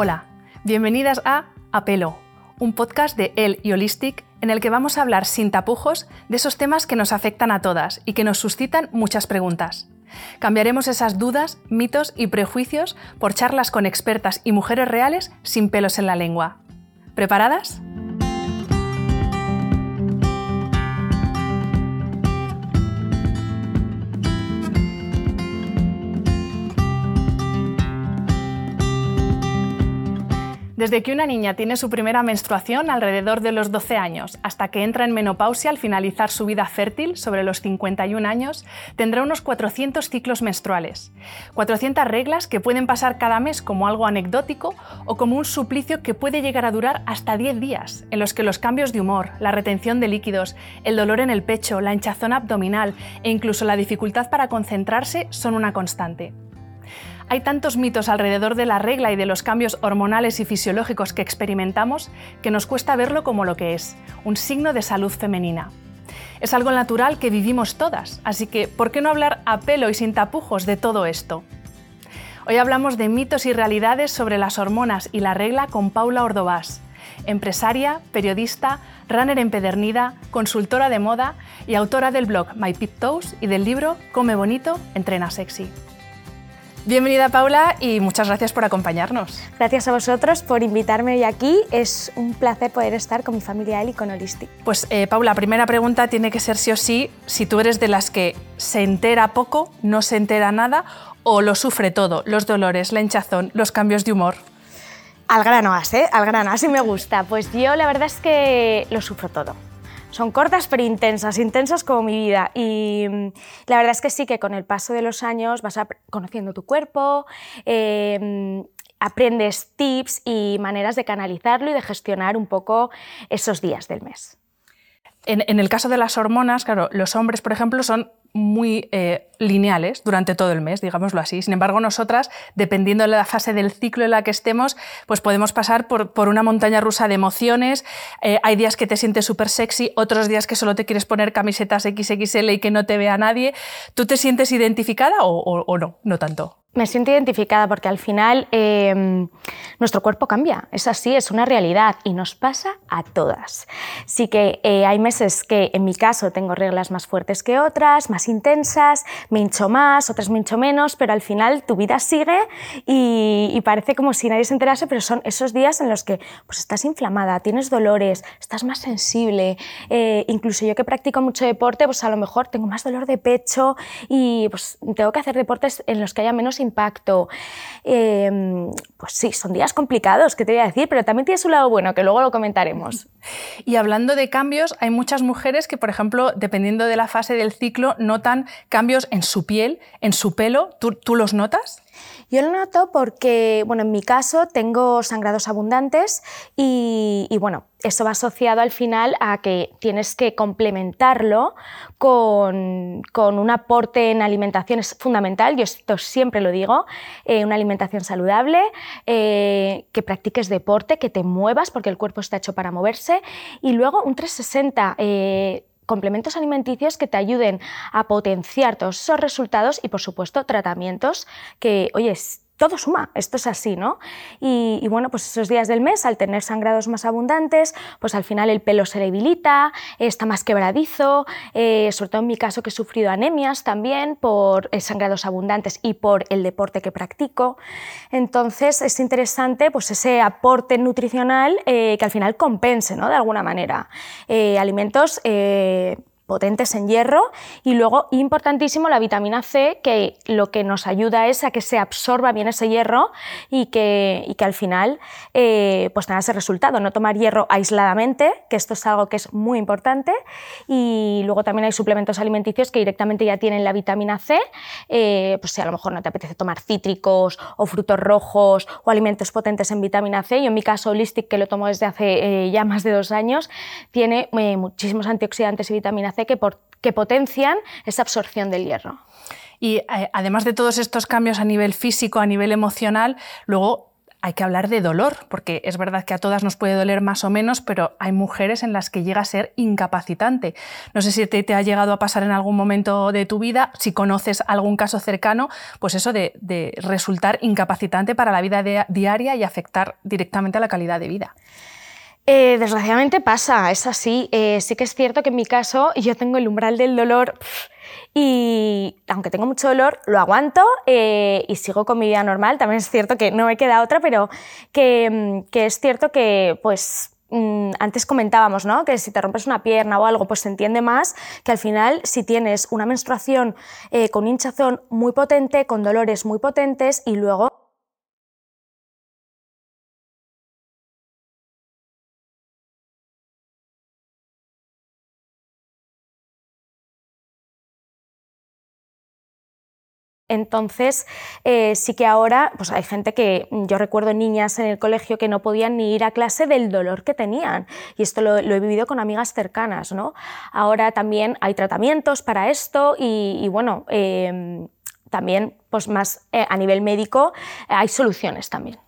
Hola, bienvenidas a Apelo, un podcast de El y Holistic en el que vamos a hablar sin tapujos de esos temas que nos afectan a todas y que nos suscitan muchas preguntas. Cambiaremos esas dudas, mitos y prejuicios por charlas con expertas y mujeres reales sin pelos en la lengua. ¿Preparadas? Desde que una niña tiene su primera menstruación alrededor de los 12 años hasta que entra en menopausia al finalizar su vida fértil sobre los 51 años, tendrá unos 400 ciclos menstruales. 400 reglas que pueden pasar cada mes como algo anecdótico o como un suplicio que puede llegar a durar hasta 10 días, en los que los cambios de humor, la retención de líquidos, el dolor en el pecho, la hinchazón abdominal e incluso la dificultad para concentrarse son una constante. Hay tantos mitos alrededor de la regla y de los cambios hormonales y fisiológicos que experimentamos que nos cuesta verlo como lo que es, un signo de salud femenina. Es algo natural que vivimos todas, así que ¿por qué no hablar a pelo y sin tapujos de todo esto? Hoy hablamos de mitos y realidades sobre las hormonas y la regla con Paula Ordovás, empresaria, periodista, runner empedernida, consultora de moda y autora del blog My Pip Toes y del libro Come Bonito, Entrena Sexy. Bienvenida Paula y muchas gracias por acompañarnos. Gracias a vosotros por invitarme hoy aquí. Es un placer poder estar con mi familia y con Holistic. Pues eh, Paula, primera pregunta tiene que ser sí o sí si tú eres de las que se entera poco, no se entera nada o lo sufre todo, los dolores, la hinchazón, los cambios de humor. Al grano ¿eh? Al grano, así me gusta. Pues yo la verdad es que lo sufro todo son cortas pero intensas, intensas como mi vida. Y mm, la verdad es que sí que con el paso de los años vas conociendo tu cuerpo, em, aprendes tips y maneras de canalizarlo y de gestionar un poco esos días del mes. En, el caso de las hormonas, claro, los hombres, por ejemplo, son muy eh, lineales durante todo el mes, digámoslo así. Sin embargo, nosotras, dependiendo de la fase del ciclo en la que estemos, pues podemos pasar por, una montaña rusa de emociones. Eh, hay días que te sientes súper sexy, otros días que solo te quieres poner camisetas XXL y que no te vea nadie. ¿Tú te sientes identificada o no? No tanto. Me siento identificada porque al final em, nuestro cuerpo cambia, es así, es una realidad y nos pasa a todas. Sí que eh, hay meses que en mi caso tengo reglas más fuertes que otras, intensas, me hincho más, otras me hincho menos, pero al final tu vida sigue y, parece como si nadie se enterase, pero son esos días en los que pues, estás inflamada, tienes dolores, estás más sensible, eh, incluso yo que practico mucho deporte, pues a lo mejor tengo más dolor de pecho y pues tengo que hacer deportes en los que haya menos impacto. Em, pues sí, son días complicados, ¿qué te voy a decir? Pero también tiene su lado bueno, que luego lo comentaremos. Y hablando de cambios, hay muchas mujeres que, por ejemplo, dependiendo de la fase del ciclo, notan cambios en su piel, en su pelo. ¿Tú, los notas? Yo lo noto porque, bueno, en mi caso tengo sangrados abundantes y, bueno, eso va asociado al final a que tienes que complementarlo con, un aporte en alimentación, es fundamental, yo esto siempre lo digo, eh, una alimentación saludable, eh, que practiques deporte, que te muevas, porque el cuerpo está hecho para moverse, y luego un 360 eh, complementos alimenticios que te ayuden a potenciar todos esos resultados y, por supuesto, tratamientos que, oye, todo suma, esto es así, ¿no? Y, bueno, pues esos días del mes, al tener sangrados más abundantes, pues al final el pelo se debilita, está más quebradizo, eh, sobre todo en mi caso que he sufrido anemias también por eh, sangrados abundantes y por el deporte que practico. Entonces es interesante pues ese aporte nutricional eh, que al final compense, ¿no? De alguna manera. alimentos potentes en hierro. Y luego importantísimo la vitamina C que lo que nos ayuda es a que se absorba bien ese hierro y que, y que al final eh, pues tenga ese resultado, no tomar hierro aisladamente, que esto es algo que es muy importante. Y luego también hay suplementos alimenticios que directamente ya tienen la vitamina C, eh, pues si a lo mejor no te apetece tomar cítricos o frutos rojos o alimentos potentes en vitamina C, yo en mi caso Holistic que lo tomo desde hace eh, ya más de dos años, tiene muchísimos antioxidantes y vitamina C que, potencian esa absorción del hierro. Y eh, además de todos estos cambios a nivel físico, a nivel emocional, luego hay que hablar de dolor, porque es verdad que a todas nos puede doler más o menos, pero hay mujeres en las que llega a ser incapacitante. No sé si te, ha llegado a pasar en algún momento de tu vida, si conoces algún caso cercano, pues eso de, resultar incapacitante para la vida diaria y afectar directamente a la calidad de vida. Eh, desgraciadamente pasa, es así. Eh, sí que es cierto que en mi caso yo tengo el umbral del dolor y aunque tengo mucho dolor, lo aguanto eh, y sigo con mi vida normal. También es cierto que no me queda otra, pero que, mm, es cierto que pues mm, antes comentábamos ¿no? que si te rompes una pierna o algo, pues se entiende más que al final si tienes una menstruación con hinchazón muy potente, con dolores muy potentes y luego Entonces, eh, sí que ahora pues hay gente que, yo recuerdo niñas en el colegio que no podían ni ir a clase del dolor que tenían. Y esto lo, he vivido con amigas cercanas. ¿no? Ahora también hay tratamientos para esto y, bueno, em, también pues más eh, a nivel médico hay soluciones también.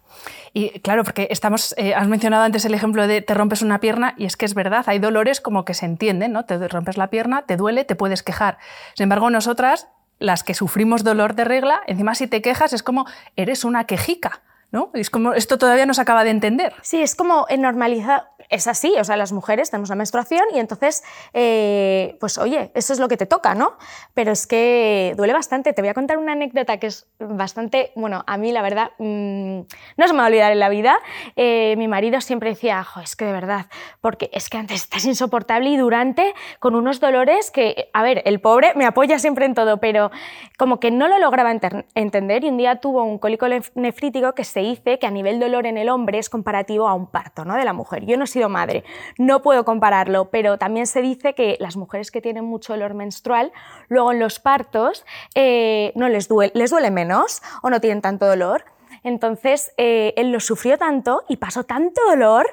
Y claro, porque estamos, eh, has mencionado antes el ejemplo de te rompes una pierna y es que es verdad, hay dolores como que se entienden, ¿no? Te rompes la pierna, te duele, te puedes quejar. Sin embargo, nosotras las que sufrimos dolor de regla, encima si te quejas es como eres una quejica. ¿No? Es como esto todavía no se acaba de entender. Sí, es como normalizar, es así, o sea, las mujeres tenemos la menstruación y entonces, eh, pues oye, eso es lo que te toca, ¿no? Pero es que duele bastante. Te voy a contar una anécdota que es bastante, bueno, a mí la verdad mm, no se me va a olvidar en la vida. Eh, mi marido siempre decía, es que de verdad, porque es que antes estás insoportable y durante con unos dolores que, a ver, el pobre me apoya siempre en todo, pero como que no lo lograba entender y un día tuvo un cólico nefrítico que se dice que a nivel dolor en el hombre es comparativo a un parto, ¿no? De la mujer. Yo no madre. No puedo compararlo, pero también se dice que las mujeres que tienen mucho dolor menstrual, luego en los partos eh, no les duele, les duele menos o no tienen tanto dolor. Entonces, eh, él lo sufrió tanto y pasó tanto dolor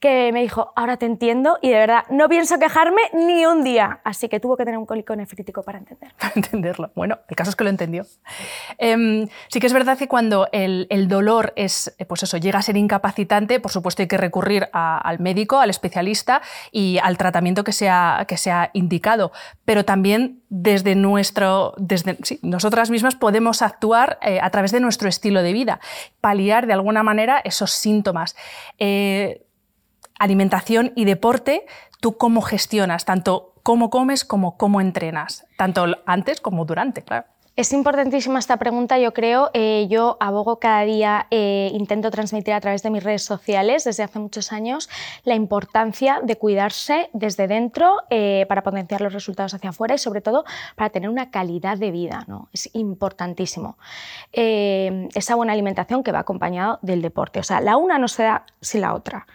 que me dijo, ahora te entiendo y de verdad no pienso quejarme ni un día. Así que tuvo que tener un cólico nefrítico para entenderlo. Para entenderlo. Bueno, el caso es que lo entendió. Em, sí que es verdad que cuando el, dolor es, eh, pues eso, llega a ser incapacitante, por supuesto hay que recurrir al médico, al especialista y al tratamiento que sea, que sea indicado. Pero también desde nuestro, desde, nosotras mismas podemos actuar eh, a través de nuestro estilo de vida paliar de alguna manera esos síntomas. Eh, alimentación y deporte, ¿tú cómo gestionas? Tanto cómo comes como cómo entrenas, tanto antes como durante, claro. Es importantísima esta pregunta, yo creo. Eh, yo abogo cada día, eh, intento transmitir a través de mis redes sociales desde hace muchos años la importancia de cuidarse desde dentro eh, para potenciar los resultados hacia afuera y sobre todo para tener una calidad de vida. ¿no? Es importantísimo. esa buena alimentación que va acompañado del deporte. O sea, la una no se da sin la otra.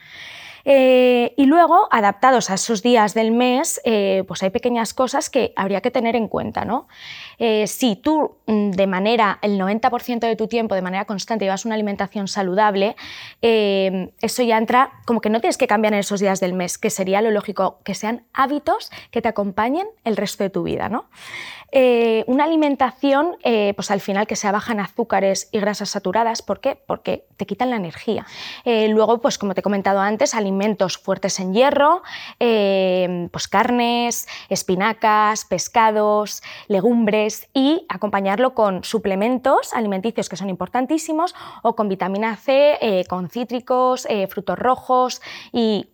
Eh, y luego, adaptados a esos días del mes, eh, pues hay pequeñas cosas que habría que tener en cuenta. ¿no? Eh, si tú mm, de manera, el 90% de tu tiempo, de manera constante, llevas una alimentación saludable, eso ya entra como que no tienes que cambiar en esos días del mes, que sería lo lógico, que sean hábitos que te acompañen el resto de tu vida. ¿no? una alimentación, pues al final que sea baja en azúcares y grasas saturadas, ¿por qué? Porque te quitan la energía. luego, pues como te he comentado antes, alimentos alimentos fuertes en hierro, eh, pues carnes, espinacas, pescados, legumbres y acompañarlo con suplementos alimenticios que son importantísimos o con vitamina C, eh, con cítricos, eh, frutos rojos y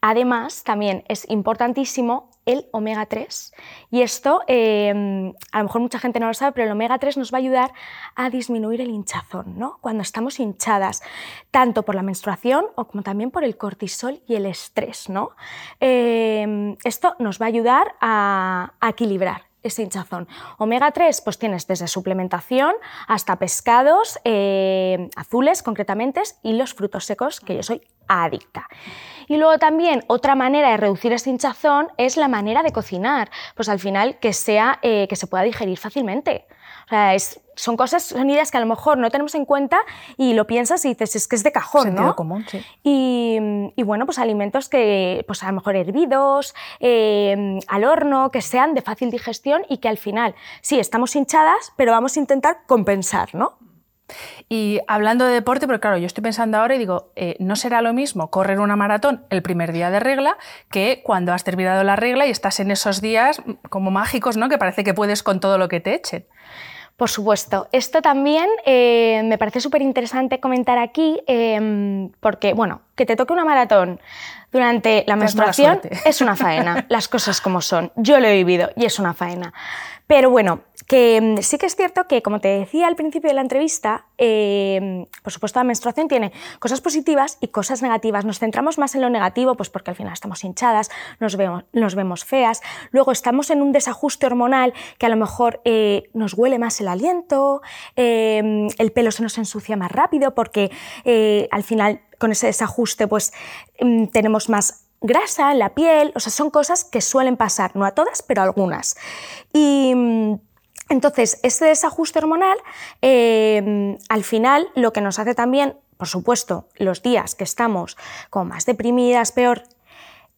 además también es importantísimo el omega 3. Y esto, em, a lo mejor mucha gente no lo sabe, pero el omega 3 nos va a ayudar a disminuir el hinchazón, ¿no? Cuando estamos hinchadas, tanto por la menstruación o como también por el cortisol y el estrés, ¿no? Em, esto nos va a ayudar a, equilibrar ese hinchazón. Omega 3, pues tienes desde suplementación hasta pescados em, azules concretamente y los frutos secos, que yo soy adicta. Y luego también otra manera de reducir ese hinchazón es la manera de cocinar, pues al final que sea eh, que se pueda digerir fácilmente. O sea, son cosas, son ideas que a lo mejor no tenemos en cuenta y lo piensas y dices, es que es de cajón, Sentido ¿no? común, sí. Y, bueno, pues alimentos que, pues a lo mejor hervidos, eh, al horno, que sean de fácil digestión y que al final, sí, estamos hinchadas, pero vamos a intentar compensar, ¿no? Y hablando de deporte, pero claro, yo estoy pensando ahora y digo, eh, no será lo mismo correr una maratón el primer día de regla que cuando has terminado la regla y estás en esos días como mágicos, ¿no? Que parece que puedes con todo lo que te echen. Por supuesto. Esto también eh, me parece súper interesante comentar aquí, em, porque, bueno, que te toque una maratón durante la menstruación es una faena, las cosas como son. Yo lo he vivido y es una faena. Pero bueno, que mm, sí que es cierto que, como te decía al principio de la entrevista, em, por supuesto la menstruación tiene cosas positivas y cosas negativas. Nos centramos más en lo negativo, pues porque al final estamos hinchadas, nos vemos, nos vemos feas, luego estamos en un desajuste hormonal que a lo mejor eh, nos huele más el aliento, em, el pelo se nos ensucia más rápido porque eh, al final con ese desajuste pues em, tenemos más grasa en la piel, o sea, son cosas que suelen pasar, no a todas, pero a algunas. Y entonces, este desajuste hormonal, em, al final, lo que nos hace también, por supuesto, los días que estamos como más deprimidas, peor,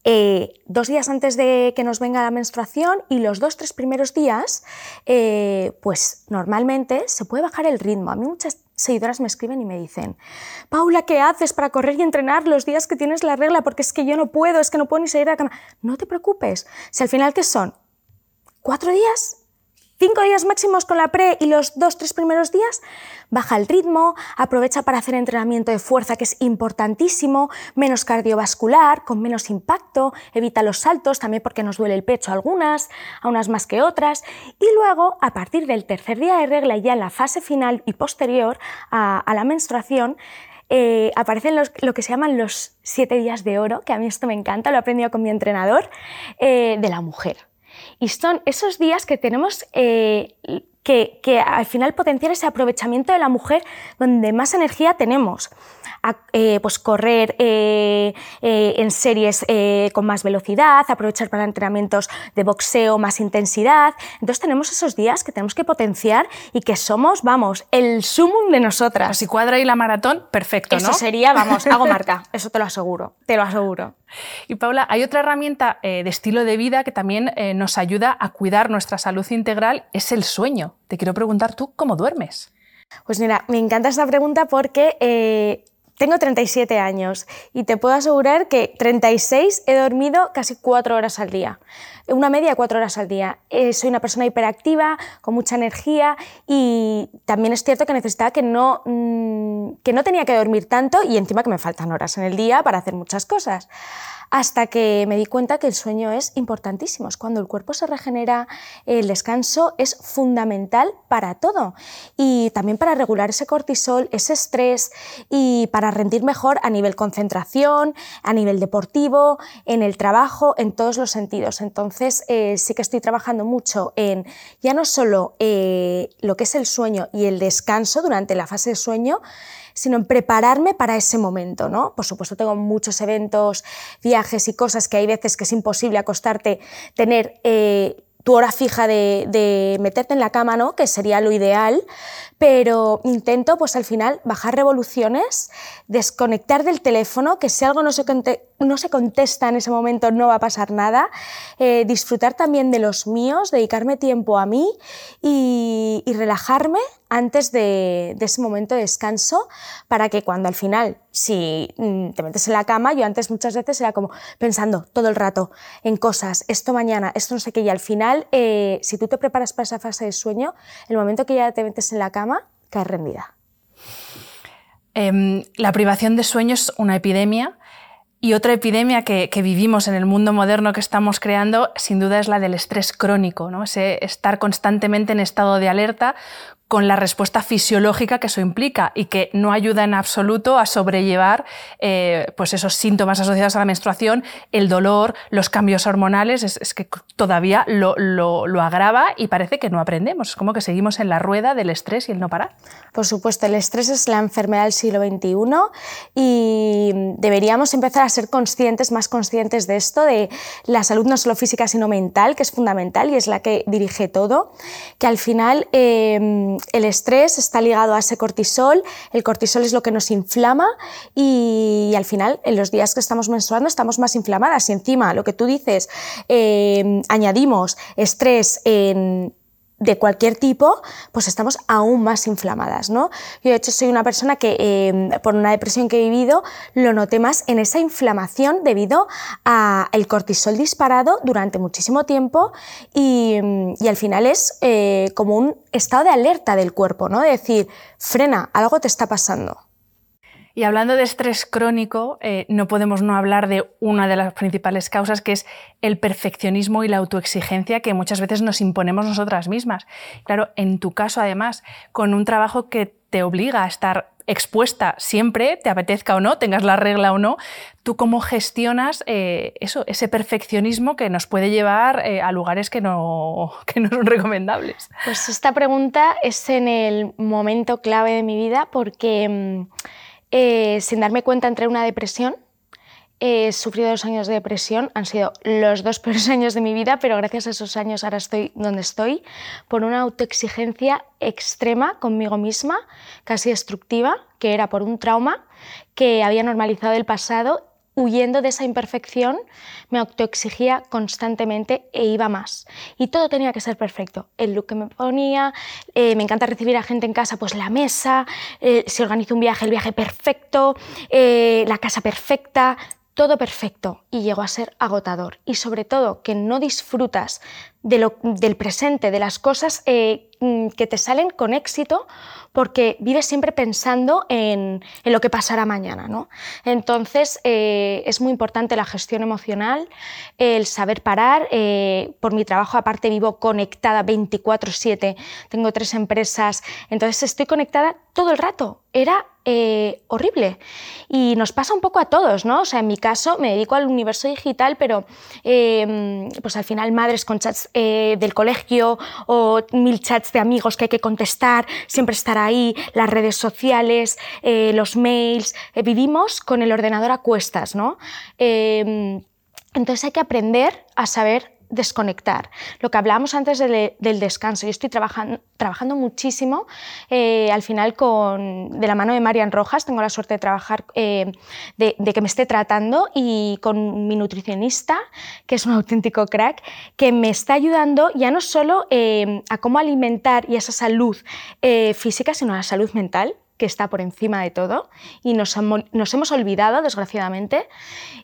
eh, dos días antes de que nos venga la menstruación y los dos, tres primeros días, eh, pues normalmente se puede bajar el ritmo. A mí muchas seguidoras me escriben y me dicen, Paula, ¿qué haces para correr y entrenar los días que tienes la regla? Porque es que yo no puedo, es que no puedo ni salir de la cama. No te preocupes, si al final, ¿qué son? ¿Cuatro días? Cinco días máximos con la pre y los dos, tres primeros días, baja el ritmo, aprovecha para hacer entrenamiento de fuerza que es importantísimo, menos cardiovascular, con menos impacto, evita los saltos, también porque nos duele el pecho algunas, a unas más que otras, y luego, a partir del tercer día de regla, ya en la fase final y posterior a, la menstruación, eh, aparecen lo que se llaman los siete días de oro, que a mí esto me encanta, lo he aprendido con mi entrenador, eh, de la mujer. Y son esos días que tenemos eh, que, al final potenciar ese aprovechamiento de la mujer donde más energía tenemos. Eh, pues correr eh, en series con más velocidad, aprovechar para entrenamientos de boxeo, más intensidad. Entonces tenemos esos días que tenemos que potenciar y que somos, vamos, el sumum de nosotras. Si cuadra y la maratón, perfecto, ¿no? Eso sería, vamos, hago marca, eso te lo aseguro, te lo aseguro. Y Paula, hay otra herramienta eh, de estilo de vida que también eh, nos ayuda a cuidar nuestra salud integral, es el sueño. Te quiero preguntar tú, ¿cómo duermes? Pues mira, me encanta esta pregunta porque eh, tengo 37 años y te puedo asegurar que 36 he dormido casi 4 horas al día, una media de 4 horas al día. soy una persona hiperactiva, con mucha energía y también es cierto que necesitaba que no, mm, que no tenía que dormir tanto y encima que me faltan horas en el día para hacer muchas cosas hasta que me di cuenta que el sueño es importantísimo. Cuando el cuerpo se regenera, el descanso es fundamental para todo y también para regular ese cortisol, ese estrés y para rendir mejor a nivel concentración, a nivel deportivo, en el trabajo, en todos los sentidos. Entonces eh, sí que estoy trabajando mucho en ya no solo eh, lo que es el sueño y el descanso durante la fase de sueño, sino en prepararme para ese momento, ¿no? Por supuesto, tengo muchos eventos, viajes y cosas que hay veces que es imposible acostarte, tener eh, tu hora fija de, meterte en la cama, ¿no? Que sería lo ideal, pero intento pues al final bajar revoluciones, desconectar del teléfono, que si algo no se, no se contesta en ese momento no va a pasar nada, eh, disfrutar también de los míos, dedicarme tiempo a mí y, relajarme antes de, ese momento de descanso para que cuando al final, si mm, te metes en la cama, yo antes muchas veces era como pensando todo el rato en cosas, esto mañana, esto no sé qué, y al final, eh, si tú te preparas para esa fase de sueño, el momento que ya te metes en la cama, caes rendida. Em, la privación de sueño es una epidemia y otra epidemia que, vivimos en el mundo moderno que estamos creando, sin duda, es la del estrés crónico, ¿no? Ese estar constantemente en estado de alerta con la respuesta fisiológica que eso implica y que no ayuda en absoluto a sobrellevar eh, pues esos síntomas asociados a la menstruación, el dolor, los cambios hormonales, es, que todavía lo, lo, agrava y parece que no aprendemos, es como que seguimos en la rueda del estrés y el no parar. Por supuesto, el estrés es la enfermedad del siglo XXI y deberíamos empezar a ser conscientes, más conscientes de esto, de la salud no solo física sino mental, que es fundamental y es la que dirige todo, que al final... Eh, el estrés está ligado a ese cortisol, el cortisol es lo que nos inflama y, al final en los días que estamos menstruando estamos más inflamadas. Y encima lo que tú dices, eh, añadimos estrés en de cualquier tipo, pues estamos aún más inflamadas. ¿no? Yo de hecho soy una persona que em, por una depresión que he vivido lo noté más en esa inflamación debido al cortisol disparado durante muchísimo tiempo y, em, y al final es eh, como un estado de alerta del cuerpo, ¿no? de decir, frena, algo te está pasando. Y hablando de estrés crónico, eh, no podemos no hablar de una de las principales causas, que es el perfeccionismo y la autoexigencia que muchas veces nos imponemos nosotras mismas. Claro, en tu caso, además, con un trabajo que te obliga a estar expuesta siempre, te apetezca o no, tengas la regla o no, ¿tú cómo gestionas eh, eso, ese perfeccionismo que nos puede llevar eh, a lugares que no, que no son recomendables? Pues esta pregunta es en el momento clave de mi vida porque mm, eh, sin darme cuenta entré en una depresión. He sufrido dos años de depresión, han sido los dos peores años de mi vida, pero gracias a esos años ahora estoy donde estoy, por una autoexigencia extrema conmigo misma, casi destructiva, que era por un trauma que había normalizado el pasado huyendo de esa imperfección, me autoexigía constantemente e iba más. Y todo tenía que ser perfecto. El look que me ponía, eh, me encanta recibir a gente en casa, pues la mesa, eh, si organizo un viaje, el viaje perfecto, eh, la casa perfecta, todo perfecto y llegó a ser agotador. Y sobre todo que no disfrutas del presente, de las cosas mm, que te salen con éxito, porque vives siempre pensando en, lo que pasará mañana. ¿no? Entonces, eh, es muy importante la gestión emocional, el saber parar. Eh, por mi trabajo, aparte, vivo conectada 24/7, tengo tres empresas, entonces estoy conectada todo el rato. Era eh, horrible. Y nos pasa un poco a todos, ¿no? O sea, en mi caso me dedico al universo digital, pero pues al final madres con chats del colegio o mil chats de amigos que hay que contestar, siempre estar ahí, las redes sociales, eh, los mails, eh, vivimos con el ordenador a cuestas, ¿no? Em, entonces hay que aprender a saber desconectar. Lo que hablábamos antes del descanso, yo estoy trabajando, trabajando muchísimo eh, al final con, de la mano de Marian Rojas, tengo la suerte de trabajar, de, que me esté tratando y con mi nutricionista, que es un auténtico crack, que me está ayudando ya no solo a cómo alimentar y esa salud física, sino a la salud mental que está por encima de todo y nos, hemos olvidado, desgraciadamente.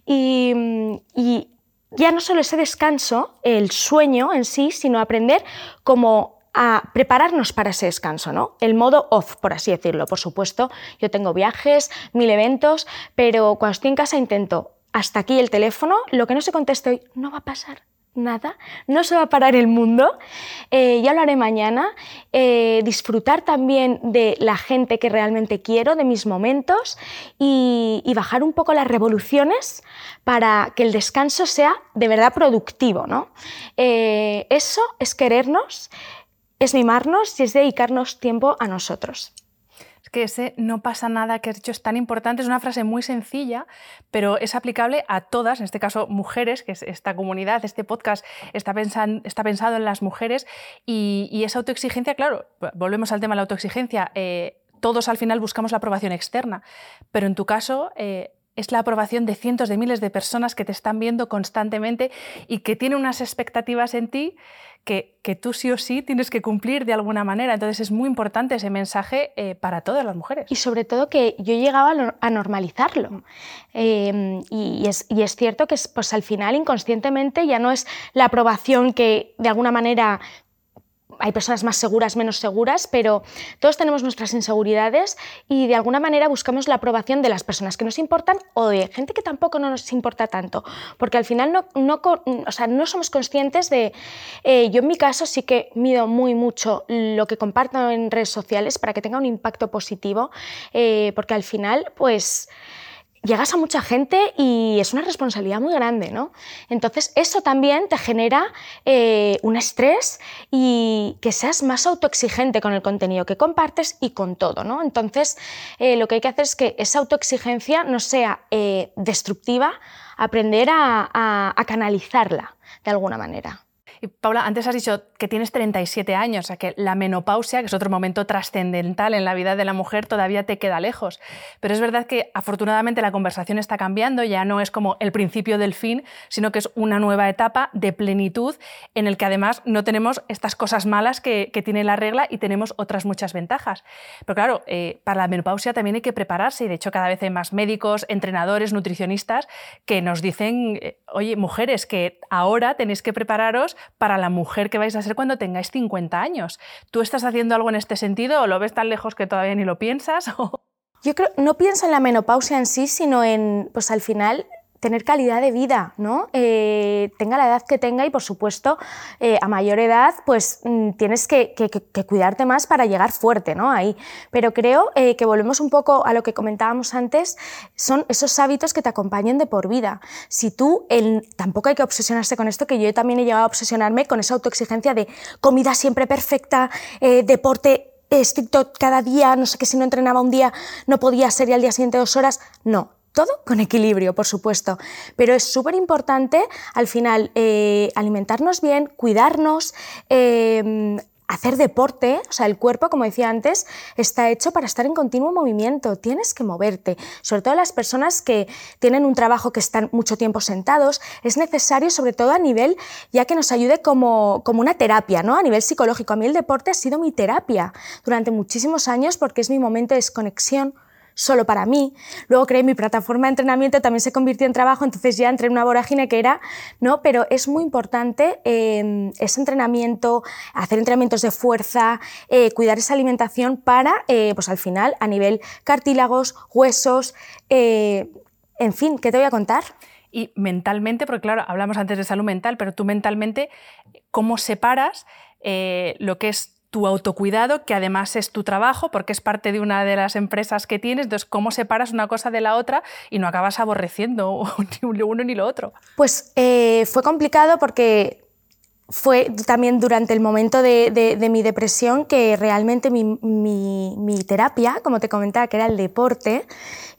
Y, ya no solo ese descanso, el sueño en sí, sino aprender cómo a prepararnos para ese descanso, ¿no? El modo off, por así decirlo. Por supuesto, yo tengo viajes, mil eventos, pero cuando estoy en casa intento hasta aquí el teléfono, lo que no se conteste hoy no va a pasar nada, no se va a parar el mundo, eh, ya lo haré mañana, eh, disfrutar también de la gente que realmente quiero, de mis momentos y, bajar un poco las revoluciones para que el descanso sea de verdad productivo. ¿no? Eh, eso es querernos, es mimarnos y es dedicarnos tiempo a nosotros que ese no pasa nada que has dicho es tan importante, es una frase muy sencilla, pero es aplicable a todas, en este caso mujeres, que es esta comunidad, este podcast está, está pensado en las mujeres y, esa autoexigencia, claro, volvemos al tema de la autoexigencia, eh, todos al final buscamos la aprobación externa, pero en tu caso... Eh, es la aprobación de cientos de miles de personas que te están viendo constantemente y que tienen unas expectativas en ti que, tú sí o sí tienes que cumplir de alguna manera. Entonces es muy importante ese mensaje eh, para todas las mujeres. Y sobre todo que yo llegaba a normalizarlo. Em, y, es, y, es, cierto que pues, al final inconscientemente ya no es la aprobación que de alguna manera hay personas más seguras, menos seguras, pero todos tenemos nuestras inseguridades y de alguna manera buscamos la aprobación de las personas que nos importan o de gente que tampoco no nos importa tanto, porque al final no, no, o sea, no somos conscientes de... Eh, yo en mi caso sí que mido muy mucho lo que comparto en redes sociales para que tenga un impacto positivo, eh, porque al final, pues llegas a mucha gente y es una responsabilidad muy grande, ¿no? Entonces eso también te genera eh, un estrés y que seas más autoexigente con el contenido que compartes y con todo, ¿no? Entonces eh, lo que hay que hacer es que esa autoexigencia no sea eh, destructiva, aprender a canalizarla de alguna manera. Paula, antes has dicho que tienes 37 años, o sea que la menopausia, que es otro momento trascendental en la vida de la mujer, todavía te queda lejos. Pero es verdad que afortunadamente la conversación está cambiando, ya no es como el principio del fin, sino que es una nueva etapa de plenitud en el que además no tenemos estas cosas malas que, tiene la regla y tenemos otras muchas ventajas. Pero claro, eh, para la menopausia también hay que prepararse y de hecho cada vez hay más médicos, entrenadores, nutricionistas que nos dicen, eh, oye, mujeres, que ahora tenéis que prepararos para la mujer que vais a ser cuando tengáis 50 años. ¿Tú estás haciendo algo en este sentido o lo ves tan lejos que todavía ni lo piensas? Yo creo, no pienso en la menopausia en sí, sino en, pues al final, tener calidad de vida, ¿no? Eh, tenga la edad que tenga y, por supuesto, eh, a mayor edad, pues mm, tienes que, cuidarte más para llegar fuerte, ¿no? Ahí. Pero creo eh, que volvemos un poco a lo que comentábamos antes, son esos hábitos que te acompañen de por vida. Si tú, tampoco hay que obsesionarse con esto, que yo también he llegado a obsesionarme con esa autoexigencia de comida siempre perfecta, deporte estricto cada día, no sé qué, si no entrenaba un día no podía ser y al día siguiente dos horas. No, todo con equilibrio, por supuesto, pero es súper importante al final eh, alimentarnos bien, cuidarnos, eh, hacer deporte, o sea, el cuerpo, como decía antes, está hecho para estar en continuo movimiento, tienes que moverte, sobre todo las personas que tienen un trabajo que están mucho tiempo sentados, es necesario, sobre todo a nivel, ya que nos ayude como, como una terapia, ¿no? A nivel psicológico. A mí el deporte ha sido mi terapia durante muchísimos años porque es mi momento de desconexión solo para mí. Luego creé mi plataforma de entrenamiento, también se convirtió en trabajo, entonces ya entré en una vorágine que era, ¿no? Pero es muy importante em, ese entrenamiento, hacer entrenamientos de fuerza, eh, cuidar esa alimentación para, eh, pues al final, a nivel cartílagos, huesos, eh, en fin, ¿qué te voy a contar? Y mentalmente, porque claro, hablamos antes de salud mental, pero tú mentalmente, ¿cómo separas lo que es tu autocuidado, que además es tu trabajo, porque es parte de una de las empresas que tienes. Entonces, ¿cómo separas una cosa de la otra y no acabas aborreciendo ni uno ni lo otro? Pues eh, fue complicado porque fue también durante el momento de, mi depresión que realmente mi, mi, terapia, como te comentaba, que era el deporte,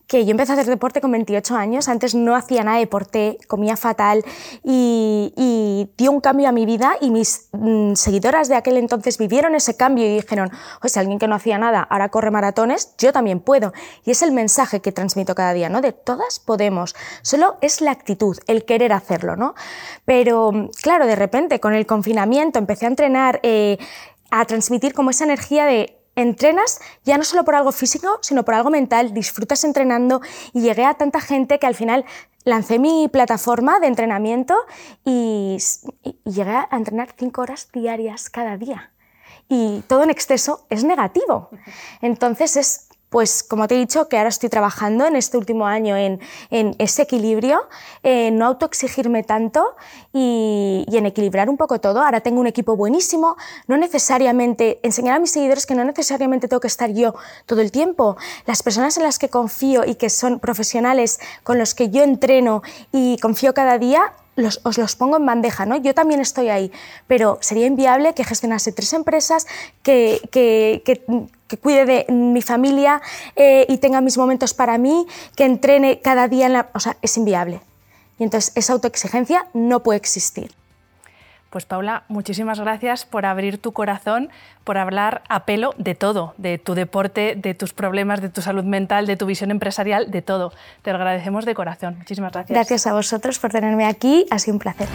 que yo empecé a hacer deporte con 28 años, antes no hacía nada de deporte, comía fatal y, dio un cambio a mi vida y mis mm, seguidoras de aquel entonces vivieron ese cambio y dijeron, pues alguien que no hacía nada ahora corre maratones, yo también puedo. Y es el mensaje que transmito cada día, ¿no? De todas podemos, solo es la actitud, el querer hacerlo, ¿no? Pero claro, de repente con el confinamiento empecé a entrenar, eh, a transmitir como esa energía de entrenas ya no solo por algo físico, sino por algo mental, disfrutas entrenando y llegué a tanta gente que al final lancé mi plataforma de entrenamiento y, llegué a entrenar cinco horas diarias cada día. Y todo en exceso es negativo. Entonces es pues como te he dicho, que ahora estoy trabajando en este último año en, ese equilibrio, en no autoexigirme tanto y, en equilibrar un poco todo. Ahora tengo un equipo buenísimo, no necesariamente, enseñar a mis seguidores que no necesariamente tengo que estar yo todo el tiempo. Las personas en las que confío y que son profesionales con los que yo entreno y confío cada día, os los pongo en bandeja, ¿no? Yo también estoy ahí, pero sería inviable que gestionase tres empresas, que, cuide de mi familia eh, y tenga mis momentos para mí, que entrene cada día en la... O sea, es inviable. Y entonces esa autoexigencia no puede existir. Pues Paula, muchísimas gracias por abrir tu corazón, por hablar a pelo de todo, de tu deporte, de tus problemas, de tu salud mental, de tu visión empresarial, de todo. Te lo agradecemos de corazón. Muchísimas gracias. Gracias a vosotros por tenerme aquí, ha sido un placer.